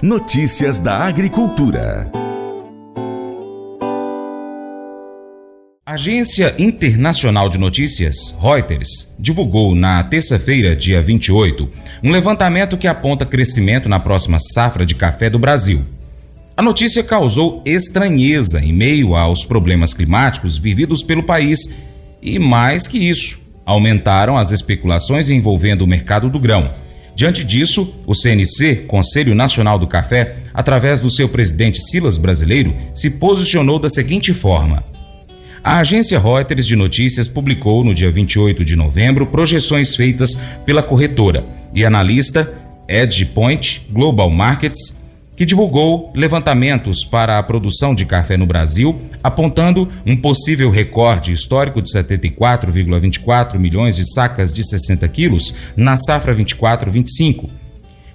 Notícias da Agricultura. Agência Internacional de Notícias, Reuters, divulgou na terça-feira, dia 28, um levantamento que aponta crescimento na próxima safra de café do Brasil. A notícia causou estranheza em meio aos problemas climáticos vividos pelo país e, mais que isso, aumentaram as especulações envolvendo o mercado do grão. Diante disso, o CNC, Conselho Nacional do Café, através do seu presidente Silas Brasileiro, se posicionou da seguinte forma. A agência Reuters de notícias publicou no dia 28 de novembro projeções feitas pela corretora e analista EdgePoint Global Markets, que divulgou levantamentos para a produção de café no Brasil, apontando um possível recorde histórico de 74,24 milhões de sacas de 60 quilos na safra 24-25.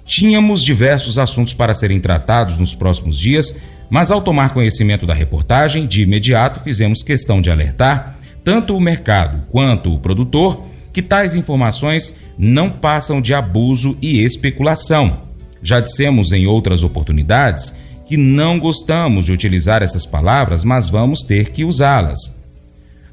Tínhamos diversos assuntos para serem tratados nos próximos dias mas ao tomar conhecimento da reportagem, de imediato fizemos questão de alertar tanto o mercado quanto o produtor que tais informações não passam de abuso e especulação. Já dissemos em outras oportunidades que não gostamos de utilizar essas palavras, mas vamos ter que usá-las.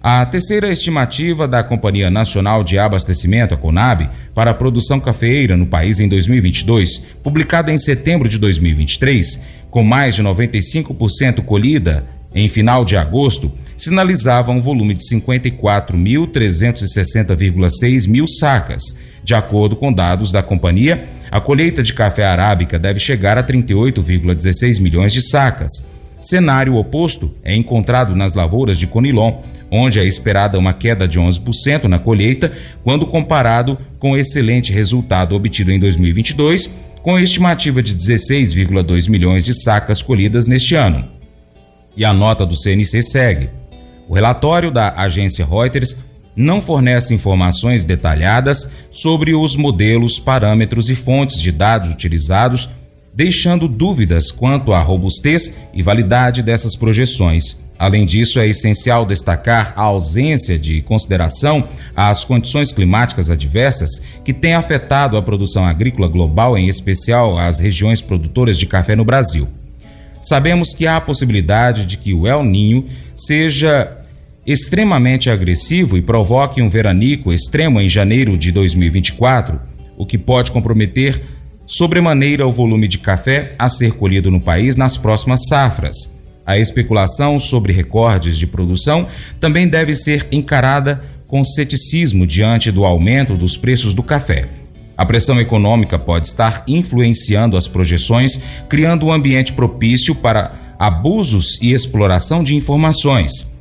A terceira estimativa da Companhia Nacional de Abastecimento, a CONAB, para a produção cafeeira no país em 2022, publicada em setembro de 2023, com mais de 95% colhida em final de agosto, sinalizava um volume de 54.360,6 mil sacas. De acordo com dados da companhia, a colheita de café arábica deve chegar a 38,16 milhões de sacas. Cenário oposto é encontrado nas lavouras de Conilon, onde é esperada uma queda de 11% na colheita, quando comparado com o excelente resultado obtido em 2022 com estimativa de 16,2 milhões de sacas colhidas neste ano. E a nota do CNC segue. O relatório da agência Reuters não fornece informações detalhadas sobre os modelos, parâmetros e fontes de dados utilizados, deixando dúvidas quanto à robustez e validade dessas projeções. Além disso, é essencial destacar a ausência de consideração às condições climáticas adversas que têm afetado a produção agrícola global, em especial as regiões produtoras de café no Brasil. Sabemos que há a possibilidade de que o El Ninho seja extremamente agressivo e provoque um veranico extremo em janeiro de 2024, o que pode comprometer sobremaneira o volume de café a ser colhido no país nas próximas safras. A especulação sobre recordes de produção também deve ser encarada com ceticismo diante do aumento dos preços do café. A pressão econômica pode estar influenciando as projeções, criando um ambiente propício para abusos e exploração de informações.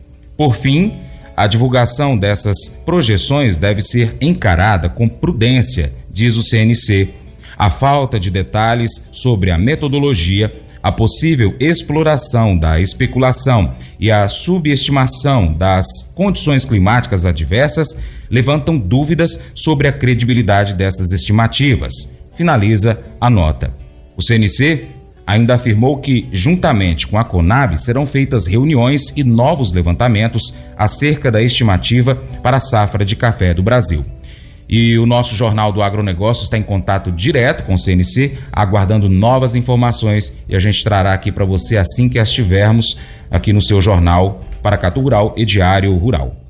Por fim, a divulgação dessas projeções deve ser encarada com prudência, diz o CNC. A falta de detalhes sobre a metodologia a possível exploração da especulação e a subestimação das condições climáticas adversas levantam dúvidas sobre a credibilidade dessas estimativas. Finaliza a nota. O CNC ainda afirmou que, juntamente com a Conab, serão feitas reuniões e novos levantamentos acerca da estimativa para a safra de café do Brasil. E o nosso Jornal do Agronegócio está em contato direto com o CNC, aguardando novas informações e a gente trará aqui para você assim que as tivermos aqui no seu jornal Paracatu Rural e Diário Rural.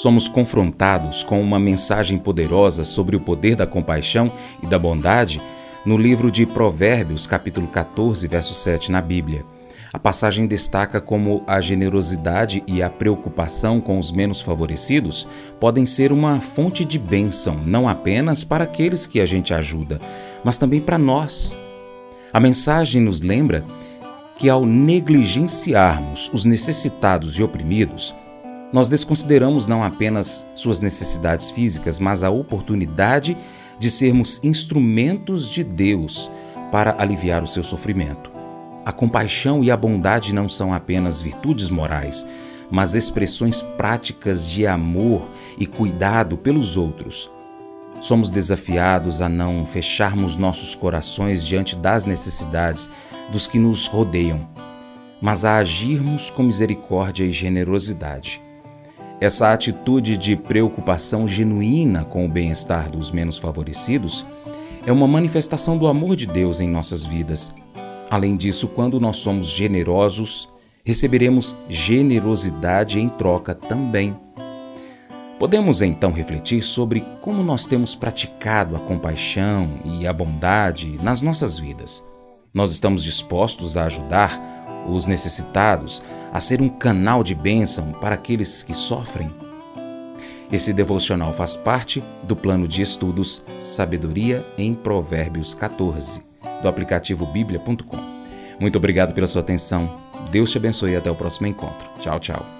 Somos confrontados com uma mensagem poderosa sobre o poder da compaixão e da bondade no livro de Provérbios, capítulo 14, verso 7 na Bíblia. A passagem destaca como a generosidade e a preocupação com os menos favorecidos podem ser uma fonte de bênção, não apenas para aqueles que a gente ajuda, mas também para nós. A mensagem nos lembra que, ao negligenciarmos os necessitados e oprimidos, nós desconsideramos não apenas suas necessidades físicas, mas a oportunidade de sermos instrumentos de Deus para aliviar o seu sofrimento. A compaixão e a bondade não são apenas virtudes morais, mas expressões práticas de amor e cuidado pelos outros. Somos desafiados a não fecharmos nossos corações diante das necessidades dos que nos rodeiam, mas a agirmos com misericórdia e generosidade. Essa atitude de preocupação genuína com o bem-estar dos menos favorecidos é uma manifestação do amor de Deus em nossas vidas. Além disso, quando nós somos generosos, receberemos generosidade em troca também. Podemos então refletir sobre como nós temos praticado a compaixão e a bondade nas nossas vidas. Nós estamos dispostos a ajudar os necessitados, a ser um canal de bênção para aqueles que sofrem? Esse devocional faz parte do plano de estudos Sabedoria em Provérbios 14, do aplicativo bíblia.com. Muito obrigado pela sua atenção. Deus te abençoe e até o próximo encontro. Tchau, tchau.